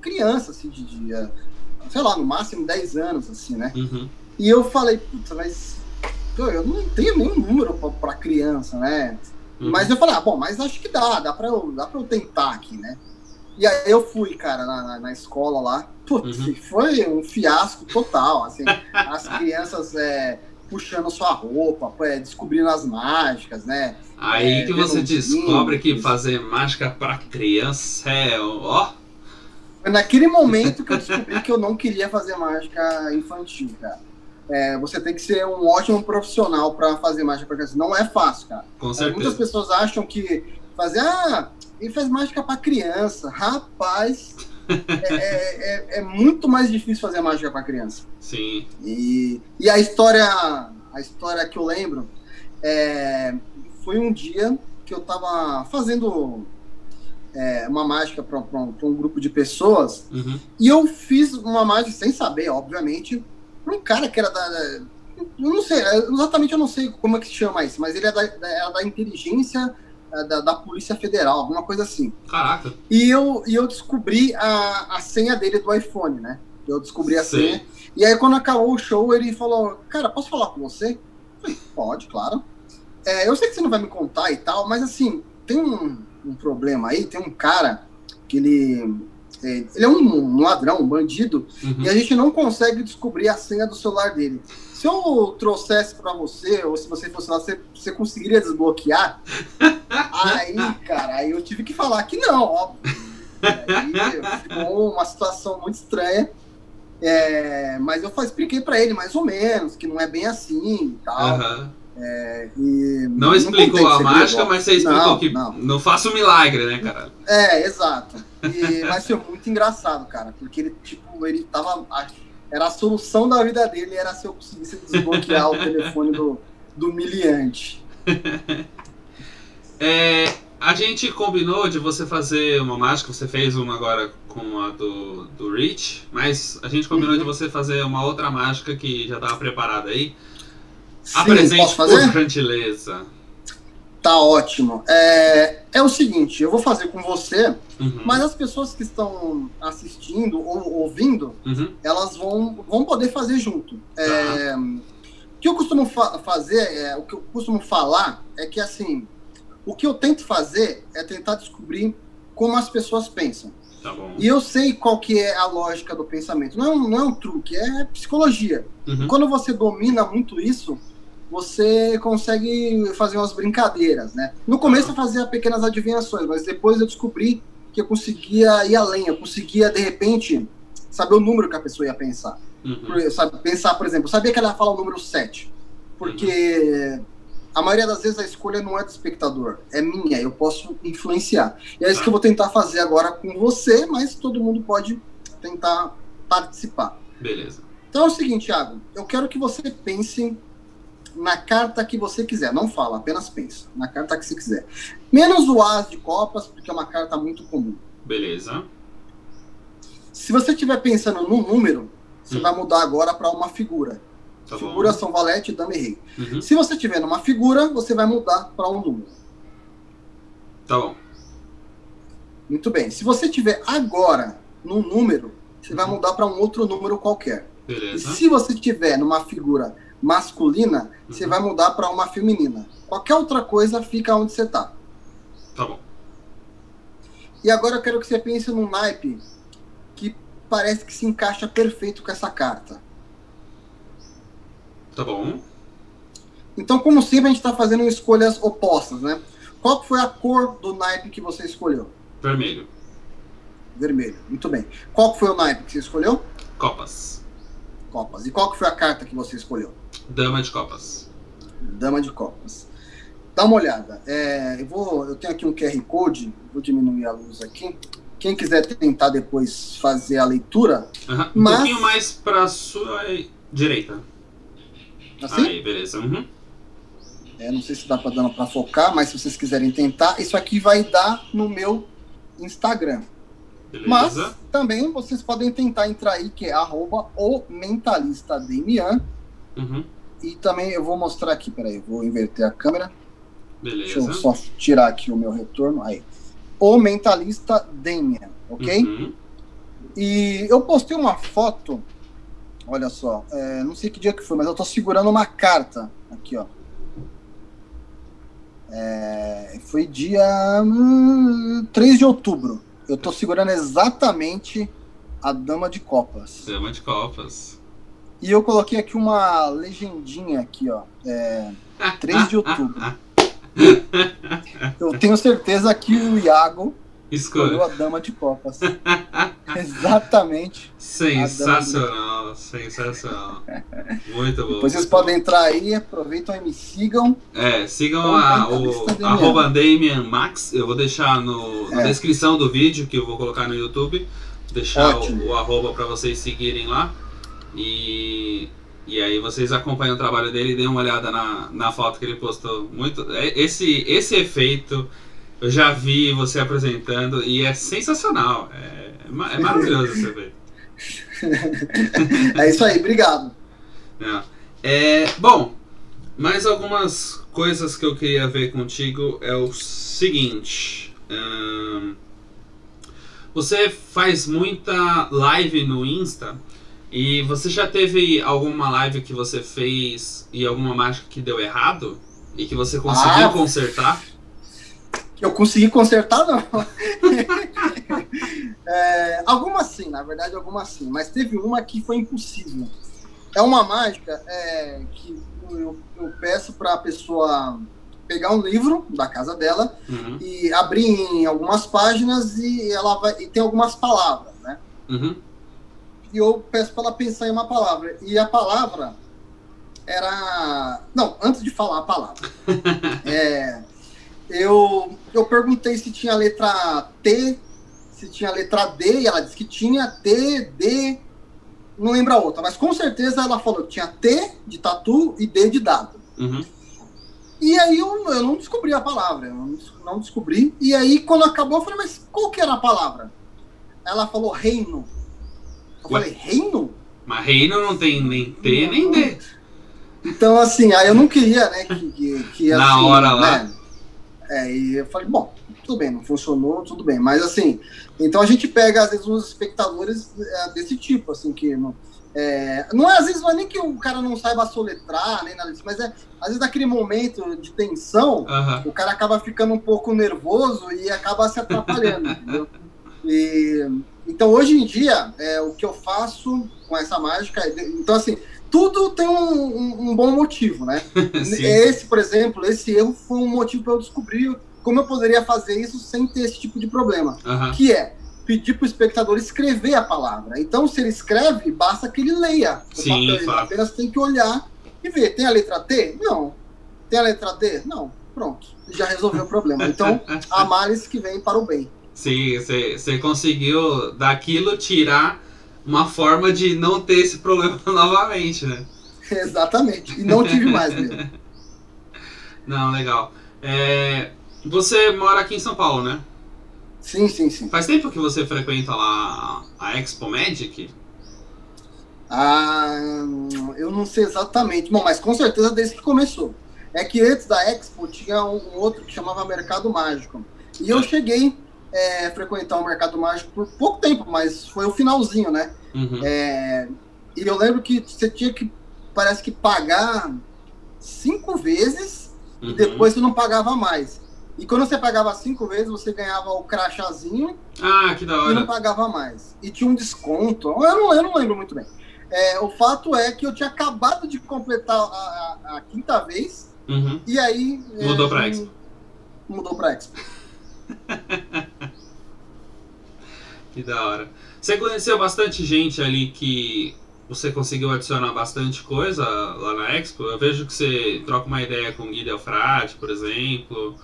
criança, assim, de dia, sei lá, no máximo 10 anos, assim, né? Uhum. E eu falei, puta, mas eu não tenho nenhum número pra, criança, né? Uhum. Mas eu falei, ah, bom, mas acho que dá, dá pra eu, dá pra eu tentar aqui, né? E aí eu fui, cara, na, na, na escola lá. Putz, uhum. foi um fiasco total, assim. as crianças é, puxando sua roupa, é, descobrindo as mágicas, né? Aí é, que você descobre que fazer mágica para criança é ó. Foi naquele momento que eu descobri que eu não queria fazer mágica infantil, cara. É, você tem que ser um ótimo profissional para fazer mágica para criança. Não é fácil, cara. Com certeza. Muitas pessoas acham que fazer, ah, ele faz mágica para criança. Rapaz, é, é, é, é, muito mais difícil fazer mágica para criança. Sim. E, e a história, a história que eu lembro é, foi um dia que eu estava fazendo é, uma mágica para um grupo de pessoas uhum. e eu fiz uma mágica sem saber, obviamente, para um cara que era da. Eu não sei, exatamente eu não sei como é que se chama isso, mas ele é da, da, da inteligência é, da, da, Polícia Federal, alguma coisa assim. Caraca. E eu, e eu descobri a, a senha dele do iPhone, né? Eu descobri a Sei. senha. E aí, quando acabou o show, ele falou: Cara, posso falar com você? Eu falei, Pode, claro. É, eu sei que você não vai me contar e tal, mas assim, tem um, um problema aí, tem um cara que ele. É, ele é um, ladrão, um bandido, uhum. e a gente não consegue descobrir a senha do celular dele. Se eu trouxesse para você, ou se você fosse lá, você, você conseguiria desbloquear? aí, cara, aí eu tive que falar que não, óbvio. Aí ficou uma situação muito estranha. É, mas eu expliquei para ele mais ou menos que não é bem assim e tal. Uhum. É, não, não explicou a mágica, mas você explicou não, que não. não faça um milagre, né, cara? É, exato. E, mas foi muito engraçado, cara, porque ele, tipo, ele tava. Era a solução da vida dele, era se eu conseguisse desbloquear o telefone do, do miliante. é, a gente combinou de você fazer uma mágica, você fez uma agora com a do, do Rich, mas a gente combinou uhum. de você fazer uma outra mágica que já estava preparada aí. Sim, Apresente posso fazer? por gentileza. Tá ótimo. É, é o seguinte, eu vou fazer com você, uhum. mas as pessoas que estão assistindo ou ouvindo, uhum. elas vão, vão poder fazer junto. É, tá. O que eu costumo fa fazer, é, o que eu costumo falar é que assim, o que eu tento fazer é tentar descobrir como as pessoas pensam. Tá e eu sei qual que é a lógica do pensamento. Não é um, não é um truque, é psicologia. Uhum. Quando você domina muito isso, você consegue fazer umas brincadeiras, né? No começo eu fazia pequenas adivinhações, mas depois eu descobri que eu conseguia ir além, eu conseguia, de repente, saber o número que a pessoa ia pensar. Uhum. sabe, pensar, por exemplo, sabia que ela ia falar o número 7, porque uhum. a maioria das vezes a escolha não é do espectador, é minha, eu posso influenciar. E é isso que eu vou tentar fazer agora com você, mas todo mundo pode tentar participar. Beleza. Então é o seguinte, Thiago, eu quero que você pense na carta que você quiser. Não fala, apenas pensa. Na carta que você quiser. Menos o As de Copas, porque é uma carta muito comum. Beleza. Se você estiver pensando num número, você hum. vai mudar agora para uma figura. Tá Figuras são valete, dama e rei. Uhum. Se você estiver numa figura, você vai mudar para um número. Tá bom. Muito bem. Se você estiver agora num número, você uhum. vai mudar para um outro número qualquer. Beleza. E se você estiver numa figura masculina, uhum. você vai mudar para uma feminina. Qualquer outra coisa fica onde você está. Tá bom. E agora eu quero que você pense num naipe que parece que se encaixa perfeito com essa carta. Tá bom. Então, como sempre, a gente está fazendo escolhas opostas, né? Qual foi a cor do naipe que você escolheu? Vermelho. Vermelho, muito bem. Qual foi o naipe que você escolheu? Copas. Copas. E qual foi a carta que você escolheu? Dama de copas. Dama de copas. Dá uma olhada. É, eu, vou, eu tenho aqui um QR Code, vou diminuir a luz aqui. Quem quiser tentar depois fazer a leitura. Uhum. Mas... Um pouquinho mais para sua direita. Assim? Aí, beleza. Uhum. É, não sei se dá para dar para focar, mas se vocês quiserem tentar, isso aqui vai dar no meu Instagram. Beleza. Mas também vocês podem tentar entrar aí, que é arroba o mentalista Demian. Uhum. E também eu vou mostrar aqui, peraí, vou inverter a câmera. Beleza. Deixa eu só tirar aqui o meu retorno. Aí. O mentalista Damian, ok? Uhum. E eu postei uma foto, olha só, é, não sei que dia que foi, mas eu tô segurando uma carta aqui, ó. É, foi dia hum, 3 de outubro. Eu tô segurando exatamente a Dama de Copas. Dama de Copas. E eu coloquei aqui uma legendinha aqui, ó. É, 3 de outubro. eu tenho certeza que o Iago escolheu a Dama de Copas. Exatamente. Sensacional, sensacional. Muito bom. Depois vocês bom. podem entrar aí, aproveitam e me sigam. É, sigam a, o arroba Damian Max. Eu vou deixar no, na é. descrição do vídeo que eu vou colocar no YouTube. Deixar o, o arroba para vocês seguirem lá. E, e aí vocês acompanham o trabalho dele e dêem uma olhada na, na foto que ele postou. Muito, é, esse, esse efeito eu já vi você apresentando e é sensacional. É, é maravilhoso esse efeito. é isso aí, obrigado. É, bom, mais algumas coisas que eu queria ver contigo é o seguinte. Hum, você faz muita live no Insta e você já teve alguma live que você fez e alguma mágica que deu errado? E que você conseguiu ah, consertar? Eu consegui consertar, não. é, algumas sim, na verdade, algumas sim. Mas teve uma que foi impossível. É uma mágica é, que eu, eu peço para a pessoa pegar um livro da casa dela uhum. e abrir em algumas páginas e ela vai e tem algumas palavras, né? Uhum e eu peço para ela pensar em uma palavra. E a palavra era. Não, antes de falar a palavra. é, eu, eu perguntei se tinha letra T, se tinha letra D, e ela disse que tinha T, D, não lembro a outra, mas com certeza ela falou que tinha T de tatu e D de dado. Uhum. E aí eu, eu não descobri a palavra, eu não, não descobri. E aí quando acabou eu falei, mas qual que era a palavra? Ela falou reino. Eu falei, reino? Mas reino não tem nem T não. nem D. Então, assim, aí eu não queria, né, que, que, que Na assim, hora lá. Né, é, e eu falei, bom, tudo bem, não funcionou, tudo bem. Mas, assim, então a gente pega, às vezes, uns espectadores é, desse tipo, assim, que não, é, não é, às vezes, não é nem que o cara não saiba soletrar, nem nada disso, mas é, às vezes, naquele momento de tensão, o cara acaba ficando um pouco nervoso e acaba se atrapalhando, entendeu? E, então, hoje em dia, é, o que eu faço com essa mágica. É, então, assim, tudo tem um, um, um bom motivo, né? esse, por exemplo, esse erro foi um motivo para eu descobrir como eu poderia fazer isso sem ter esse tipo de problema. Uhum. Que é pedir para o espectador escrever a palavra. Então, se ele escreve, basta que ele leia. Sim, ele apenas tem que olhar e ver. Tem a letra T? Não. Tem a letra D? Não. Pronto. Já resolveu o problema. Então, a malice que vem para o bem. Sim, você conseguiu daquilo tirar uma forma de não ter esse problema novamente, né? Exatamente. E não tive mais mesmo. não, legal. É, você mora aqui em São Paulo, né? Sim, sim, sim. Faz tempo que você frequenta lá a Expo Magic? Ah, eu não sei exatamente. Bom, mas com certeza desde que começou. É que antes da Expo tinha um outro que chamava Mercado Mágico. E eu cheguei é, frequentar o Mercado Mágico por pouco tempo, mas foi o finalzinho, né? Uhum. É, e eu lembro que você tinha que, parece que pagar cinco vezes uhum. e depois você não pagava mais. E quando você pagava cinco vezes, você ganhava o crachazinho. Ah, que da hora. E não pagava mais. E tinha um desconto. Eu não, eu não lembro muito bem. É, o fato é que eu tinha acabado de completar a, a, a quinta vez. Uhum. E aí. Mudou é, pra Expo. Mudou pra Expo. que da hora. Você conheceu bastante gente ali que você conseguiu adicionar bastante coisa lá na Expo? Eu vejo que você troca uma ideia com o Guilherme Alfrade, por exemplo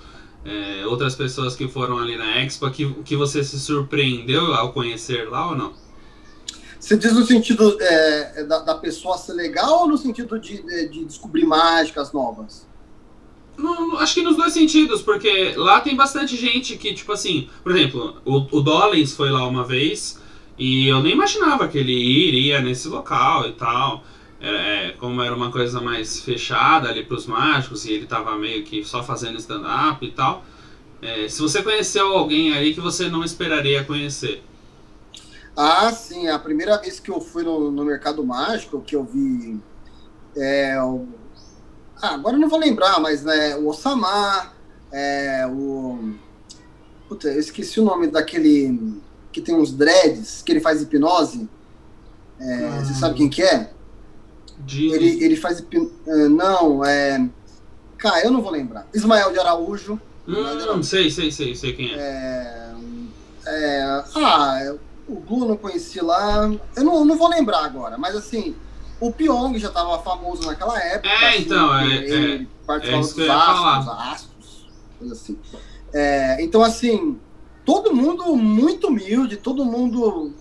é, outras pessoas que foram ali na Expo, que, que você se surpreendeu ao conhecer lá ou não? Você diz no sentido é da, da, pessoa ser legal ou no sentido de, de, de descobrir mágicas novas? Acho que nos dois sentidos, porque lá tem bastante gente que, tipo assim, por exemplo, o, o Dollens foi lá uma vez e eu nem imaginava que ele iria nesse local e tal. É, como era uma coisa mais fechada ali para os mágicos e ele estava meio que só fazendo stand-up e tal. É, se você conheceu alguém aí que você não esperaria conhecer? Ah, sim. A primeira vez que eu fui no, no Mercado Mágico, que eu vi. É. ah, agora eu não vou lembrar, mas né, o Osama, é, o. Puta, eu esqueci o nome daquele que tem uns dreads, que ele faz hipnose. É, Você sabe quem que é? Ele, ele faz. Uh, não, é. Cara, eu não vou lembrar. Ismael de Araújo. Hum, sei, sei, sei, sei quem é. é, é ah, o Gu não conheci lá. Eu não, não vou lembrar agora, mas assim, o Pyong já estava famoso naquela época. É, assim, então, é. Ele é, participava é dos astros, astros, coisa assim. É, então, assim, todo mundo muito humilde, todo mundo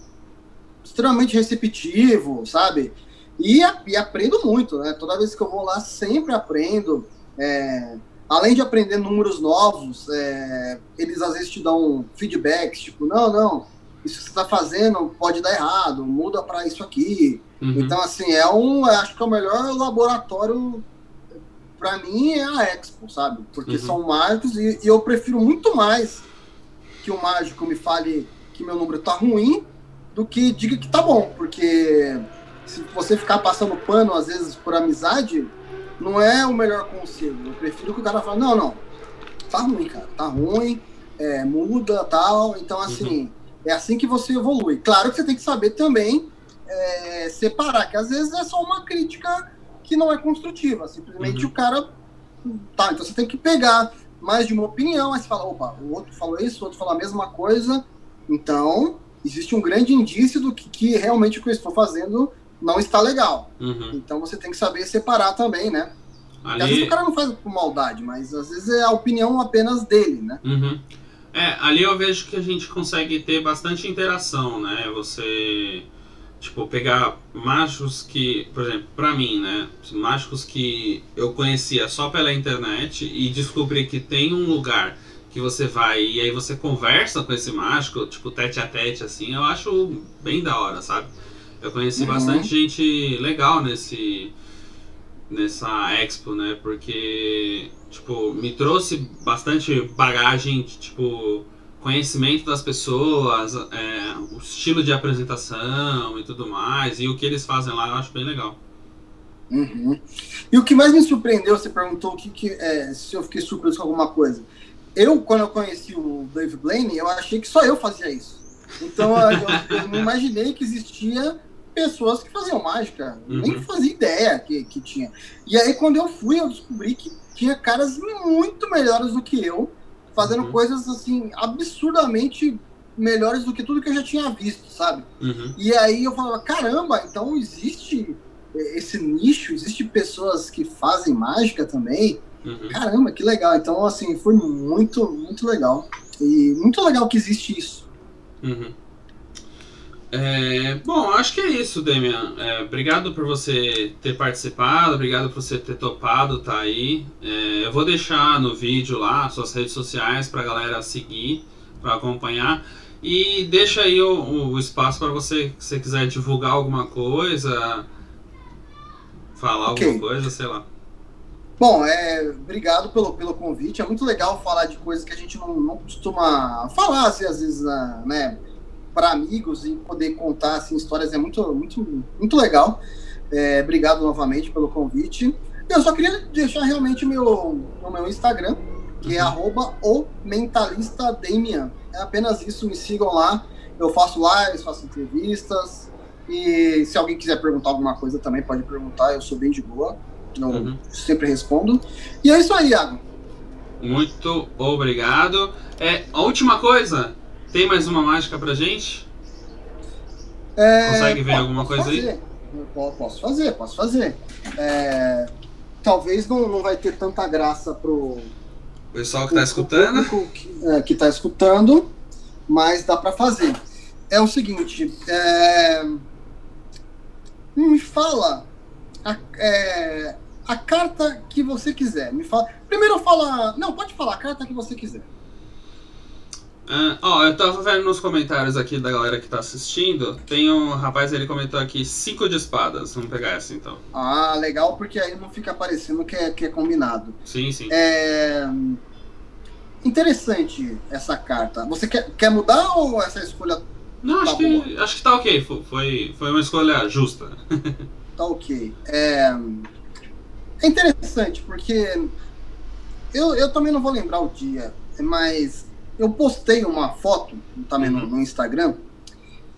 extremamente receptivo, sabe? E, e, aprendo muito, né? Toda vez que eu vou lá, sempre aprendo. É, além de aprender números novos, é, eles às vezes te dão feedbacks, tipo, não, não, isso que você está fazendo pode dar errado, muda para isso aqui. Uhum. Então, assim, é um, acho que é o melhor laboratório para mim é a Expo, sabe? Porque uhum. são mágicos e, e eu prefiro muito mais que o mágico me fale que meu número tá ruim do que diga que tá bom, porque se você ficar passando pano, às vezes, por amizade, não é o melhor conselho. Eu prefiro que o cara fale, não, não, tá ruim, cara, tá ruim, é, muda, tal. Então, assim, uhum. É assim que você evolui. Claro que você tem que saber também é, separar, que às vezes é só uma crítica que não é construtiva. Simplesmente uhum. o cara. Tá, então você tem que pegar mais de uma opinião, aí você fala, opa, o outro falou isso, o outro falou a mesma coisa. Então, existe um grande indício do que, que realmente o que eu estou fazendo não está legal. Uhum. Então você tem que saber separar também, né? Ali... Às vezes o cara não faz por maldade, mas às vezes é a opinião apenas dele, né? Uhum. É, ali eu vejo que a gente consegue ter bastante interação, né? Você, tipo, pegar machos que, por exemplo, pra mim, né? Machos que eu conhecia só pela internet e descobrir que tem um lugar que você vai e aí você conversa com esse mágico, tipo, tete a tete, assim, eu acho bem da hora, sabe? Eu conheci uhum. bastante gente legal nesse nessa expo, né? Porque tipo, me trouxe bastante bagagem, tipo, conhecimento das pessoas, é, o estilo de apresentação e tudo mais, e o que eles fazem lá eu acho bem legal. Uhum. E o que mais me surpreendeu, você perguntou que, que é, se eu fiquei surpreso com alguma coisa. Eu, quando eu conheci o Dave Blaine, eu achei que só eu fazia isso. Então eu, eu não imaginei que existia pessoas que faziam mágica. Uhum. Nem fazia ideia que, que tinha. E aí, quando eu fui, eu descobri que tinha caras muito melhores do que eu, fazendo uhum. coisas assim, absurdamente melhores do que tudo que eu já tinha visto, sabe? Uhum. E aí eu falava, caramba, então existe esse nicho, existe pessoas que fazem mágica também. Uhum. Caramba, que legal. Então, assim, foi muito, muito legal. E muito legal que existe isso. Uhum. É, bom, acho que é isso, Demian. É, obrigado por você ter participado, obrigado por você ter topado, tá aí. É, eu vou deixar no vídeo lá suas redes sociais para a galera seguir, para acompanhar. E deixa aí o, o espaço para você, se você quiser divulgar alguma coisa, falar okay. alguma coisa, sei lá. Bom, é, obrigado pelo, pelo convite. É muito legal falar de coisas que a gente não, não costuma falar, assim, às vezes, né? Para amigos e poder contar assim, histórias é muito, muito, muito legal. É, obrigado novamente pelo convite. Eu só queria deixar realmente meu, o meu Instagram, que é uhum. arroba o mentalista Damian. É apenas isso, me sigam lá. Eu faço lives, faço entrevistas. E se alguém quiser perguntar alguma coisa também, pode perguntar, eu sou bem de boa. Eu uhum. sempre respondo. E é isso aí, Iago. Muito obrigado. É, a última coisa, tem mais uma mágica pra gente? É, Consegue ver alguma coisa fazer. aí? Posso fazer, posso fazer. É, talvez não, não vai ter tanta graça pro o pessoal que está escutando. Que, é, que tá escutando, mas dá para fazer. É o seguinte, é, me fala a, é, a carta que você quiser. Me fala. Primeiro fala, não, pode falar a carta que você quiser. Uh, ó, eu tava vendo nos comentários aqui da galera que tá assistindo. Tem um rapaz, ele comentou aqui cinco de espadas. Vamos pegar essa então. Ah, legal, porque aí não fica parecendo que é, que é combinado. Sim, sim. É... Interessante essa carta. Você quer, quer mudar ou essa escolha Não, tá acho, que, acho que tá ok. Foi, foi uma escolha justa. tá ok. É, é interessante, porque eu, eu também não vou lembrar o dia, mas eu postei uma foto também uhum. no, no, Instagram.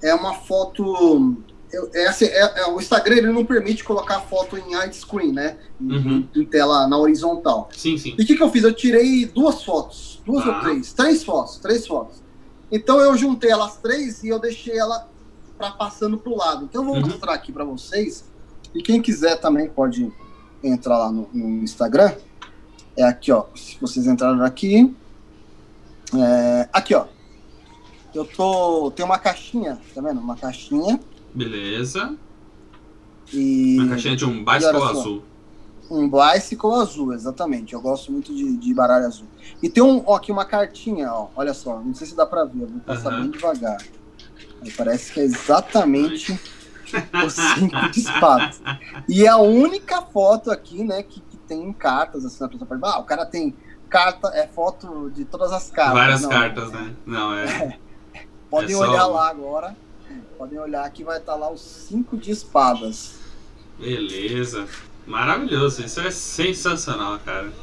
É uma foto. Eu, é, assim, é, é, o Instagram ele não permite colocar foto em widescreen, né? Uhum. Em, em, tela na horizontal. Sim, sim. E o que, que eu fiz? Eu tirei duas fotos. Duas ah. ou três? Três fotos. Três fotos. Então eu juntei elas três e eu deixei ela para passando para o lado. Então eu vou uhum. mostrar aqui para vocês. E quem quiser também pode entrar lá no, no Instagram. É aqui, ó. Se vocês entrarem aqui, é, aqui, ó. Eu tô. Tem uma caixinha, tá vendo? Uma caixinha. Beleza. E. Uma caixinha de um bicycle azul. Um bicycle azul, exatamente. Eu gosto muito de, de baralho azul. E tem um, ó, aqui uma cartinha, ó. Olha só, não sei se dá pra ver, eu vou passar uhum. bem devagar. Aí parece que é exatamente os cinco de espadas. E é a única foto aqui, né, que, que tem cartas, assim, na pessoa ah, o cara tem carta, é foto de todas as cartas. Várias não, cartas, né? Não, é. é. Podem é olhar só... lá agora. Podem olhar que vai estar lá os cinco de espadas. Beleza. Maravilhoso. Isso é sensacional, cara.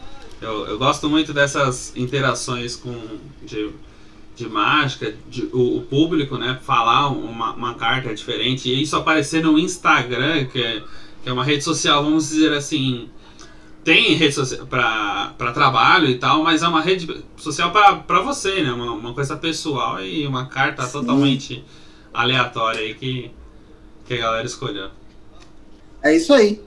Eu, eu gosto muito dessas interações com de, de mágica, de, o, o, público, né? Falar uma, uma carta diferente. E isso aparecer no Instagram, que é, que é uma rede social, vamos dizer assim, tem rede social para trabalho e tal, mas é uma rede social para você, né? Uma, uma, coisa pessoal e uma carta Sim. totalmente aleatória aí que, que a galera escolheu. É isso aí.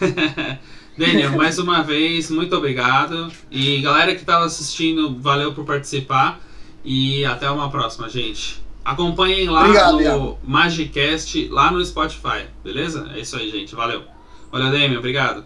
Daniel, mais uma vez, muito obrigado. E galera que estava assistindo, valeu por participar. E até uma próxima, gente. Acompanhem lá obrigado, Magicast, lá no Spotify, beleza? É isso aí, gente. Valeu. Olha, Damian, obrigado.